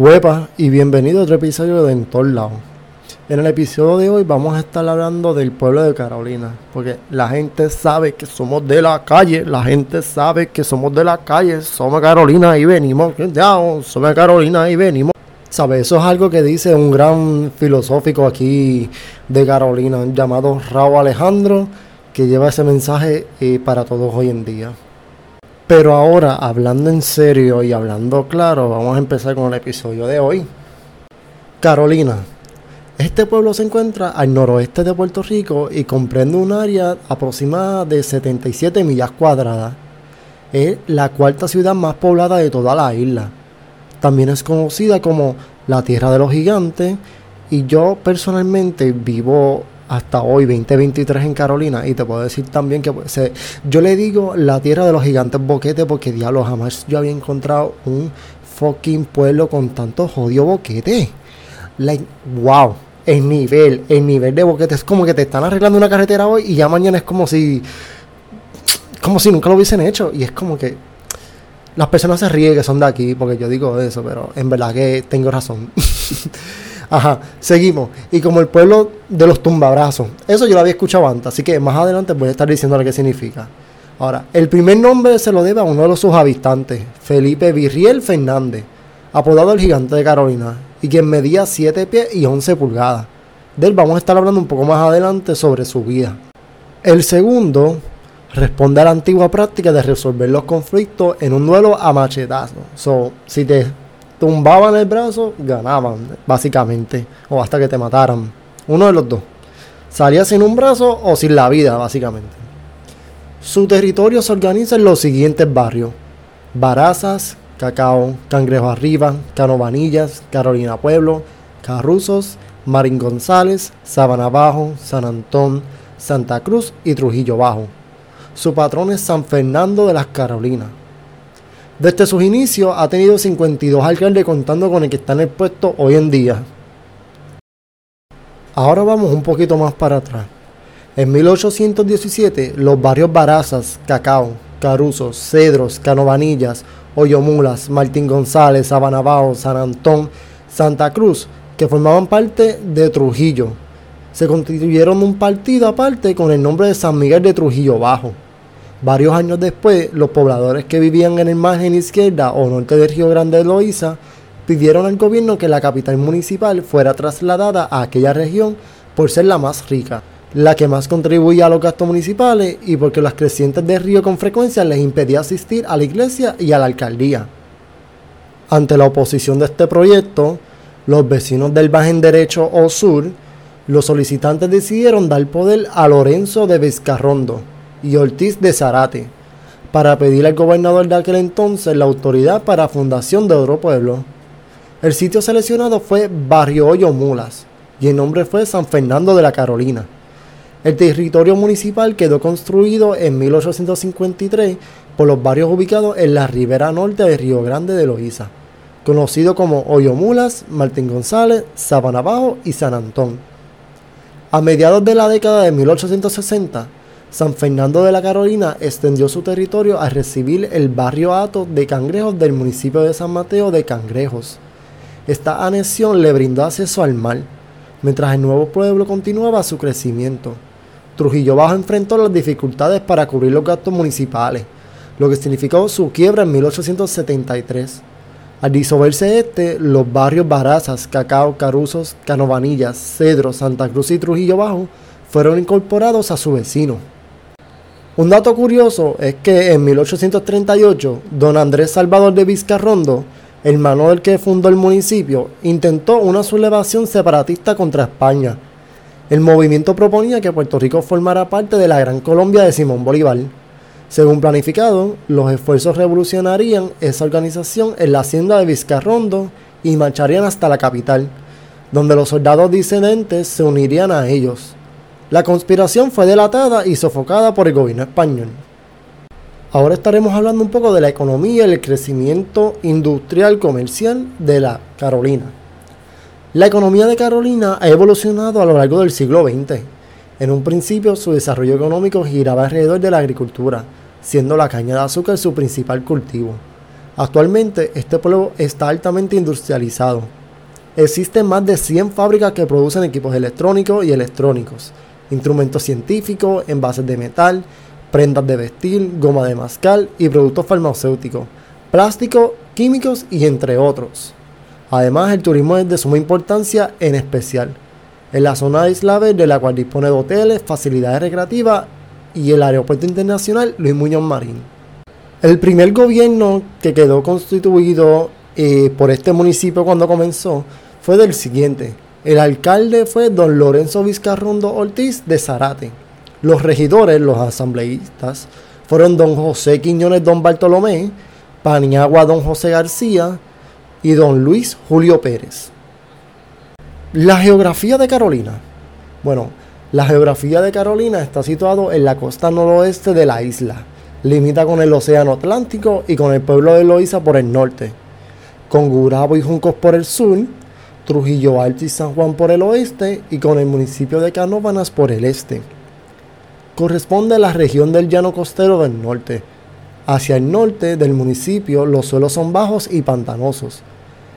Huepa y bienvenido a otro episodio de En todos lados. En el episodio de hoy vamos a estar hablando del pueblo de Carolina, porque la gente sabe que somos de la calle, la gente sabe que somos de la calle, somos Carolina y venimos, somos Carolina y venimos. ¿Sabe? Eso es algo que dice un gran filosófico aquí de Carolina llamado Raúl Alejandro, que lleva ese mensaje eh, para todos hoy en día. Pero ahora, hablando en serio y hablando claro, vamos a empezar con el episodio de hoy. Carolina. Este pueblo se encuentra al noroeste de Puerto Rico y comprende un área aproximada de 77 millas cuadradas. Es la cuarta ciudad más poblada de toda la isla. También es conocida como la Tierra de los Gigantes y yo personalmente vivo hasta hoy, 2023 en Carolina. Y te puedo decir también que pues, yo le digo la tierra de los gigantes boquetes porque diablo, jamás yo había encontrado un fucking pueblo con tantos jodidos boquetes. Like, wow, el nivel, el nivel de boquetes. Es como que te están arreglando una carretera hoy y ya mañana es como si. Como si nunca lo hubiesen hecho. Y es como que. Las personas se ríen que son de aquí porque yo digo eso, pero en verdad que tengo razón. Ajá, seguimos. Y como el pueblo de los tumbabrazos. Eso yo lo había escuchado antes, así que más adelante voy a estar diciendo lo que significa. Ahora, el primer nombre se lo debe a uno de sus habitantes, Felipe Virriel Fernández, apodado el gigante de Carolina, y quien medía 7 pies y 11 pulgadas. De él vamos a estar hablando un poco más adelante sobre su vida. El segundo responde a la antigua práctica de resolver los conflictos en un duelo a machetazo. So, si te tumbaban el brazo, ganaban, básicamente. O hasta que te mataran. Uno de los dos. Salía sin un brazo o sin la vida, básicamente. Su territorio se organiza en los siguientes barrios. Barazas, Cacao, Cangrejo Arriba, Canovanillas, Carolina Pueblo, Carruzos, Marín González, Sabana Bajo, San Antón, Santa Cruz y Trujillo Bajo. Su patrón es San Fernando de las Carolinas. Desde sus inicios ha tenido 52 alcaldes contando con el que está en el puesto hoy en día. Ahora vamos un poquito más para atrás. En 1817, los barrios Barazas, Cacao, Caruzos, Cedros, Canovanillas, Hoyomulas, Martín González, Sabanabao, San Antón, Santa Cruz, que formaban parte de Trujillo, se constituyeron un partido aparte con el nombre de San Miguel de Trujillo Bajo. Varios años después, los pobladores que vivían en el margen izquierda o norte del Río Grande de Loíza pidieron al gobierno que la capital municipal fuera trasladada a aquella región por ser la más rica, la que más contribuía a los gastos municipales y porque las crecientes del río con frecuencia les impedía asistir a la iglesia y a la alcaldía. Ante la oposición de este proyecto, los vecinos del margen derecho o sur, los solicitantes decidieron dar poder a Lorenzo de Vizcarrondo, y Ortiz de Zarate, para pedir al gobernador de aquel entonces la autoridad para fundación de otro pueblo. El sitio seleccionado fue Barrio Hoyo Mulas, y el nombre fue San Fernando de la Carolina. El territorio municipal quedó construido en 1853 por los barrios ubicados en la ribera norte de Río Grande de Loíza, conocido como Hoyo Mulas, Martín González, Sabana Bajo y San Antón. A mediados de la década de 1860, San Fernando de la Carolina extendió su territorio a recibir el barrio Ato de Cangrejos del municipio de San Mateo de Cangrejos. Esta anexión le brindó acceso al mar, mientras el nuevo pueblo continuaba su crecimiento. Trujillo Bajo enfrentó las dificultades para cubrir los gastos municipales, lo que significó su quiebra en 1873. Al disolverse este, los barrios Barazas, Cacao, Caruzos, Canovanillas, Cedro, Santa Cruz y Trujillo Bajo fueron incorporados a su vecino. Un dato curioso es que en 1838, don Andrés Salvador de Vizcarrondo, hermano del que fundó el municipio, intentó una sublevación separatista contra España. El movimiento proponía que Puerto Rico formara parte de la Gran Colombia de Simón Bolívar. Según planificado, los esfuerzos revolucionarían esa organización en la hacienda de Vizcarrondo y marcharían hasta la capital, donde los soldados disidentes se unirían a ellos. La conspiración fue delatada y sofocada por el gobierno español. Ahora estaremos hablando un poco de la economía y el crecimiento industrial comercial de la Carolina. La economía de Carolina ha evolucionado a lo largo del siglo XX. En un principio su desarrollo económico giraba alrededor de la agricultura, siendo la caña de azúcar su principal cultivo. Actualmente este pueblo está altamente industrializado. Existen más de 100 fábricas que producen equipos electrónicos y electrónicos, instrumentos científicos, envases de metal, prendas de vestir, goma de mascar y productos farmacéuticos, plásticos, químicos y entre otros. Además, el turismo es de suma importancia en especial en la zona de Isla Verde, la cual dispone de hoteles, facilidades recreativas y el aeropuerto internacional Luis Muñoz Marín. El primer gobierno que quedó constituido eh, por este municipio cuando comenzó fue del siguiente. El alcalde fue don Lorenzo Vizcarrondo Ortiz de Zarate. Los regidores, los asambleístas, fueron don José Quiñones don Bartolomé, Paniagua don José García y don Luis Julio Pérez. La geografía de Carolina. Bueno, la geografía de Carolina está situado en la costa noroeste de la isla. Limita con el Océano Atlántico y con el pueblo de Loíza por el norte. Con Gurabo y Juncos por el sur, Trujillo Alto y San Juan por el oeste y con el municipio de Canóvanas por el este corresponde a la región del llano costero del norte. Hacia el norte del municipio los suelos son bajos y pantanosos.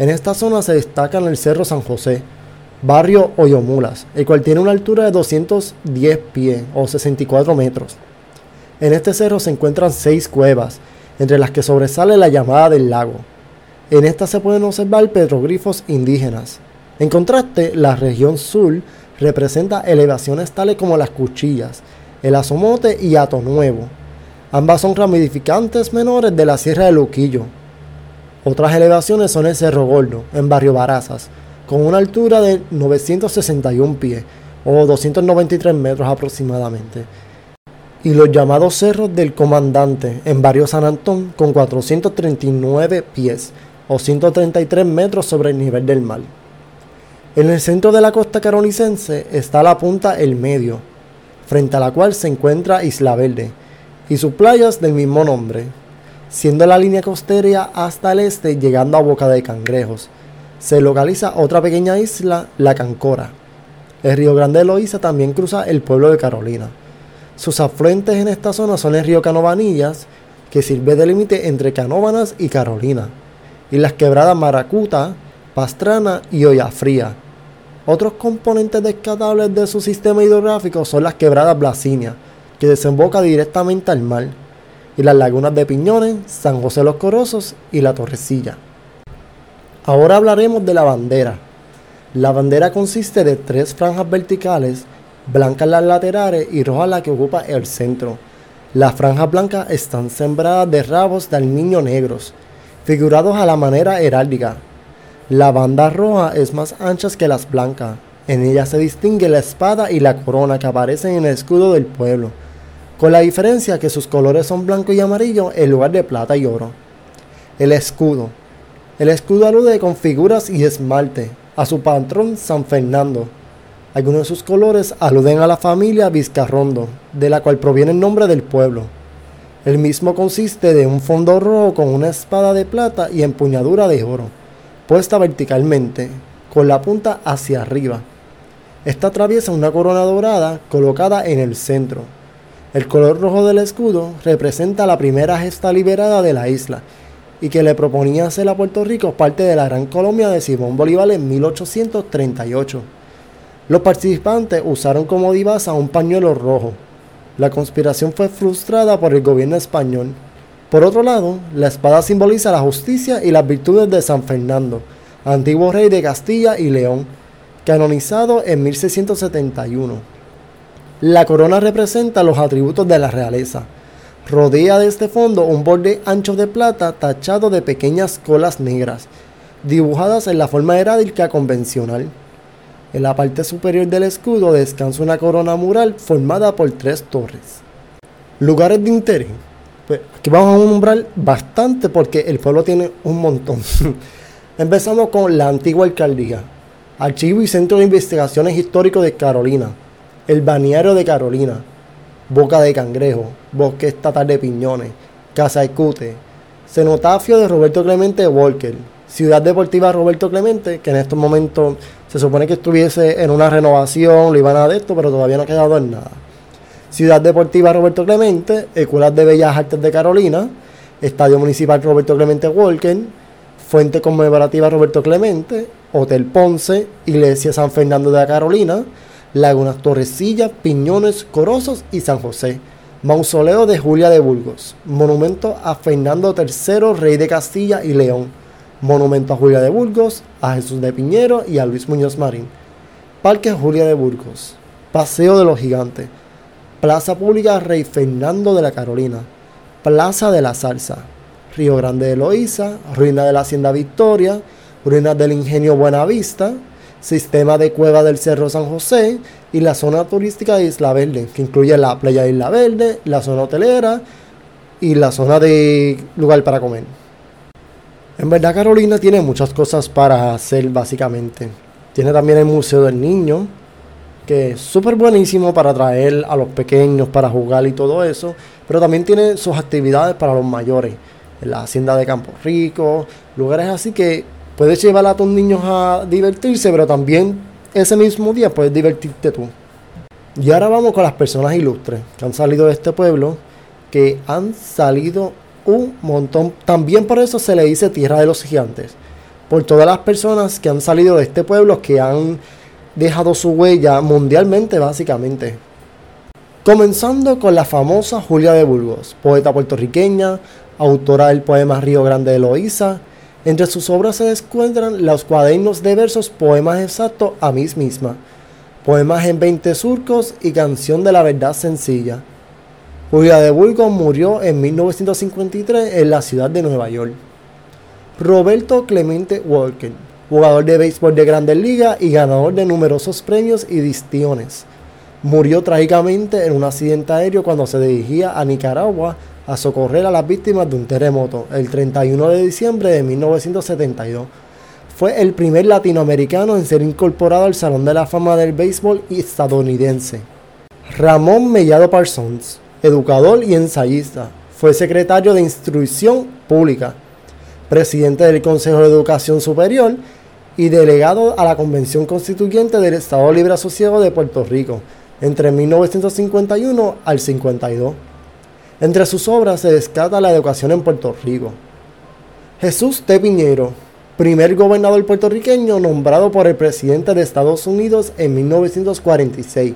En esta zona se destaca el Cerro San José, barrio Oyomulas, el cual tiene una altura de 210 pies o 64 metros. En este cerro se encuentran seis cuevas, entre las que sobresale la llamada del lago. En esta se pueden observar petroglifos indígenas. En contraste, la región sur representa elevaciones tales como las cuchillas, el Asomote y Ato Nuevo. Ambas son ramificantes menores de la Sierra de Luquillo. Otras elevaciones son el Cerro Gordo, en Barrio Barazas, con una altura de 961 pies o 293 metros aproximadamente. Y los llamados Cerros del Comandante, en Barrio San Antón, con 439 pies o 133 metros sobre el nivel del mar. En el centro de la costa carolicense está la punta El Medio, frente a la cual se encuentra Isla Verde y sus playas del mismo nombre, siendo la línea costera hasta el este llegando a Boca de Cangrejos. Se localiza otra pequeña isla, la Cancora. El río Grande de Loíza también cruza el pueblo de Carolina. Sus afluentes en esta zona son el río Canovanillas, que sirve de límite entre Canóvanas y Carolina, y las quebradas Maracuta, Pastrana y Fría. Otros componentes descatables de su sistema hidrográfico son las quebradas Blasinia, que desemboca directamente al mar, y las lagunas de Piñones, San José los Corosos y la Torrecilla. Ahora hablaremos de la bandera. La bandera consiste de tres franjas verticales, blancas las laterales y rojas la que ocupa el centro. Las franjas blancas están sembradas de rabos de niño negros, figurados a la manera heráldica, la banda roja es más ancha que las blancas. En ella se distingue la espada y la corona que aparecen en el escudo del pueblo, con la diferencia que sus colores son blanco y amarillo en lugar de plata y oro. El escudo. El escudo alude con figuras y esmalte a su patrón San Fernando. Algunos de sus colores aluden a la familia Vizcarrondo, de la cual proviene el nombre del pueblo. El mismo consiste de un fondo rojo con una espada de plata y empuñadura de oro puesta verticalmente, con la punta hacia arriba. Esta atraviesa una corona dorada colocada en el centro. El color rojo del escudo representa la primera gesta liberada de la isla y que le proponía hacer a Puerto Rico parte de la Gran Colombia de Simón Bolívar en 1838. Los participantes usaron como divasa un pañuelo rojo. La conspiración fue frustrada por el gobierno español por otro lado, la espada simboliza la justicia y las virtudes de San Fernando, antiguo rey de Castilla y León, canonizado en 1671. La corona representa los atributos de la realeza. Rodea de este fondo un borde ancho de plata tachado de pequeñas colas negras, dibujadas en la forma heráldica convencional. En la parte superior del escudo descansa una corona mural formada por tres torres. Lugares de interés. Pues aquí vamos a nombrar bastante porque el pueblo tiene un montón. Empezamos con la antigua alcaldía, Archivo y Centro de Investigaciones Históricos de Carolina, el Baniario de Carolina, Boca de Cangrejo, Bosque Estatal de Piñones, Casa Ecute, Cenotafio de Roberto Clemente Walker, Ciudad Deportiva Roberto Clemente, que en estos momentos se supone que estuviese en una renovación, lo iban a de esto, pero todavía no ha quedado en nada. Ciudad Deportiva Roberto Clemente, Escuelas de Bellas Artes de Carolina, Estadio Municipal Roberto Clemente Walker, Fuente Conmemorativa Roberto Clemente, Hotel Ponce, Iglesia San Fernando de la Carolina, Lagunas Torrecilla, Piñones, Corosos y San José. Mausoleo de Julia de Burgos. Monumento a Fernando III, rey de Castilla y León. Monumento a Julia de Burgos, a Jesús de Piñero y a Luis Muñoz Marín. Parque Julia de Burgos. Paseo de los Gigantes. Plaza Pública Rey Fernando de la Carolina. Plaza de la Salsa. Río Grande de Loíza. Ruina de la Hacienda Victoria. Ruinas del Ingenio Buenavista sistema de cueva del Cerro San José y la zona turística de Isla Verde, que incluye la playa de Isla Verde, la zona hotelera y la zona de lugar para comer. En verdad Carolina tiene muchas cosas para hacer básicamente. Tiene también el Museo del Niño, que es súper buenísimo para atraer a los pequeños, para jugar y todo eso, pero también tiene sus actividades para los mayores, en la hacienda de Campo Rico, lugares así que puedes llevar a tus niños a divertirse, pero también ese mismo día puedes divertirte tú. Y ahora vamos con las personas ilustres que han salido de este pueblo, que han salido un montón. También por eso se le dice Tierra de los Gigantes. Por todas las personas que han salido de este pueblo, que han dejado su huella mundialmente básicamente. Comenzando con la famosa Julia de Burgos, poeta puertorriqueña, autora del poema Río Grande de Loíza, entre sus obras se encuentran los cuadernos de versos Poemas exactos a mí misma, Poemas en 20 surcos y Canción de la Verdad Sencilla. Julia de Burgos murió en 1953 en la ciudad de Nueva York. Roberto Clemente Walker, jugador de béisbol de Grandes Ligas y ganador de numerosos premios y distinciones. Murió trágicamente en un accidente aéreo cuando se dirigía a Nicaragua a socorrer a las víctimas de un terremoto el 31 de diciembre de 1972. Fue el primer latinoamericano en ser incorporado al Salón de la Fama del Béisbol estadounidense. Ramón Mellado Parsons, educador y ensayista, fue secretario de Instrucción Pública, presidente del Consejo de Educación Superior y delegado a la Convención Constituyente del Estado Libre Asociado de Puerto Rico entre 1951 al 52. Entre sus obras se descata la educación en Puerto Rico. Jesús T. Piñero, primer gobernador puertorriqueño nombrado por el presidente de Estados Unidos en 1946.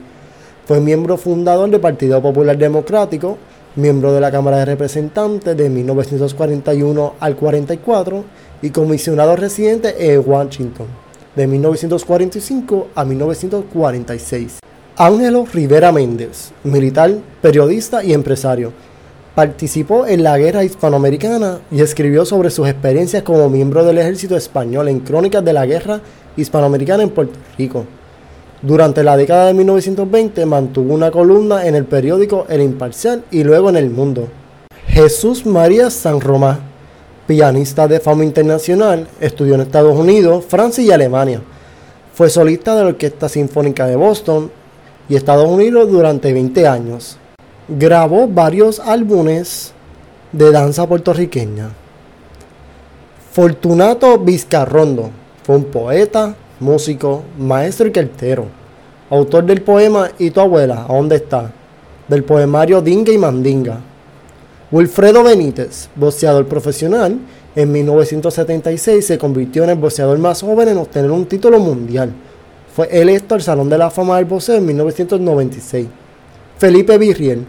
Fue miembro fundador del Partido Popular Democrático, miembro de la Cámara de Representantes de 1941 al 44 y comisionado residente en Washington de 1945 a 1946. Ángelo Rivera Méndez, militar, periodista y empresario Participó en la guerra hispanoamericana y escribió sobre sus experiencias como miembro del ejército español en crónicas de la guerra hispanoamericana en Puerto Rico. Durante la década de 1920 mantuvo una columna en el periódico El Imparcial y luego en El Mundo. Jesús María San Román, pianista de fama internacional, estudió en Estados Unidos, Francia y Alemania. Fue solista de la Orquesta Sinfónica de Boston y Estados Unidos durante 20 años grabó varios álbumes de danza puertorriqueña. Fortunato Vizcarrondo fue un poeta, músico, maestro y cartero, autor del poema ¿Y tu abuela? ¿A dónde está? del poemario Dinga y Mandinga. Wilfredo Benítez, boxeador profesional, en 1976 se convirtió en el boxeador más joven en obtener un título mundial. Fue electo al Salón de la Fama del Boxeo en 1996. Felipe Virriel,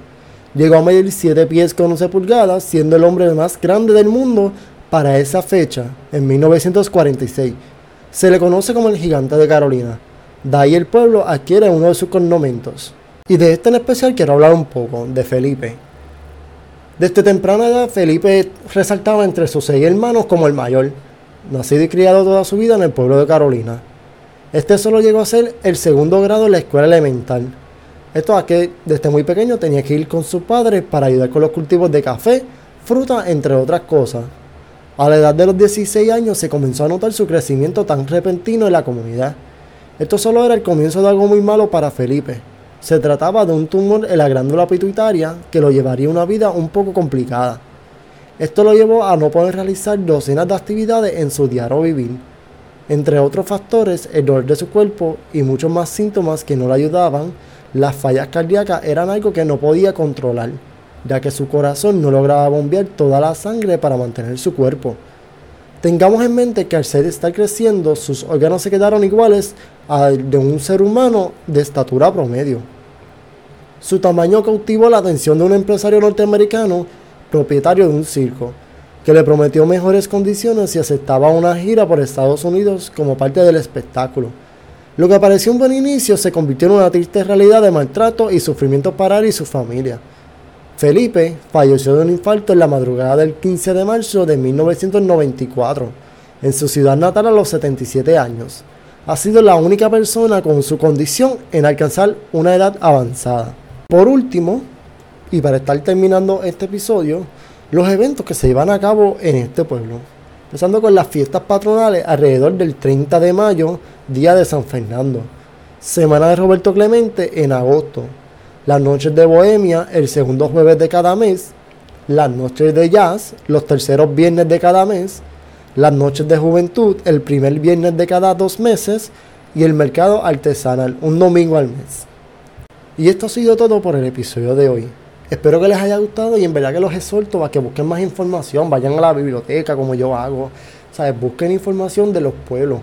Llegó a medir 7 pies con 11 pulgadas, siendo el hombre más grande del mundo para esa fecha, en 1946. Se le conoce como el gigante de Carolina. De ahí el pueblo adquiere uno de sus connomentos. Y de este en especial quiero hablar un poco, de Felipe. Desde temprana edad, Felipe resaltaba entre sus seis hermanos como el mayor, nacido y criado toda su vida en el pueblo de Carolina. Este solo llegó a ser el segundo grado en la escuela elemental, esto a que desde muy pequeño tenía que ir con su padre para ayudar con los cultivos de café, fruta, entre otras cosas. A la edad de los 16 años se comenzó a notar su crecimiento tan repentino en la comunidad. Esto solo era el comienzo de algo muy malo para Felipe. Se trataba de un tumor en la glándula pituitaria que lo llevaría una vida un poco complicada. Esto lo llevó a no poder realizar docenas de actividades en su diario vivir. Entre otros factores, el dolor de su cuerpo y muchos más síntomas que no le ayudaban las fallas cardíacas eran algo que no podía controlar. Ya que su corazón no lograba bombear toda la sangre para mantener su cuerpo. Tengamos en mente que al ser estar creciendo, sus órganos se quedaron iguales al de un ser humano de estatura promedio. Su tamaño cautivó la atención de un empresario norteamericano, propietario de un circo, que le prometió mejores condiciones si aceptaba una gira por Estados Unidos como parte del espectáculo. Lo que pareció un buen inicio se convirtió en una triste realidad de maltrato y sufrimiento para él y su familia. Felipe falleció de un infarto en la madrugada del 15 de marzo de 1994, en su ciudad natal a los 77 años. Ha sido la única persona con su condición en alcanzar una edad avanzada. Por último, y para estar terminando este episodio, los eventos que se llevan a cabo en este pueblo. Empezando con las fiestas patronales alrededor del 30 de mayo, día de San Fernando. Semana de Roberto Clemente en agosto. Las noches de Bohemia el segundo jueves de cada mes. Las noches de jazz los terceros viernes de cada mes. Las noches de juventud el primer viernes de cada dos meses. Y el mercado artesanal un domingo al mes. Y esto ha sido todo por el episodio de hoy. Espero que les haya gustado y en verdad que los exhorto a que busquen más información, vayan a la biblioteca como yo hago, ¿sabes? Busquen información de los pueblos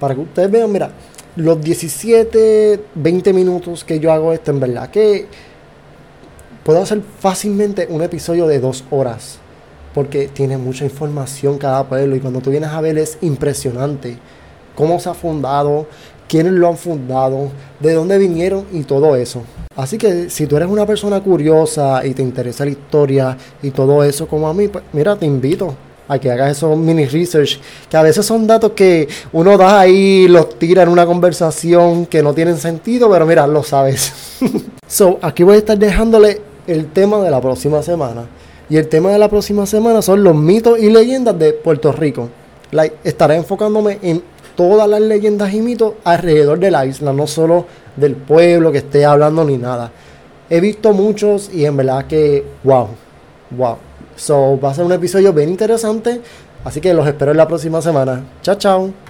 para que ustedes vean, mira, los 17, 20 minutos que yo hago esto, en verdad que puedo hacer fácilmente un episodio de dos horas porque tiene mucha información cada pueblo y cuando tú vienes a ver es impresionante cómo se ha fundado, quiénes lo han fundado, de dónde vinieron y todo eso. Así que si tú eres una persona curiosa y te interesa la historia y todo eso como a mí, pues mira, te invito a que hagas esos mini research, que a veces son datos que uno da ahí, los tira en una conversación que no tienen sentido, pero mira, lo sabes. so, aquí voy a estar dejándole el tema de la próxima semana. Y el tema de la próxima semana son los mitos y leyendas de Puerto Rico. Like, estaré enfocándome en todas las leyendas y mitos alrededor de la isla, no solo del pueblo que esté hablando ni nada. He visto muchos y en verdad que, wow, wow. So, va a ser un episodio bien interesante, así que los espero en la próxima semana. Chao, chao.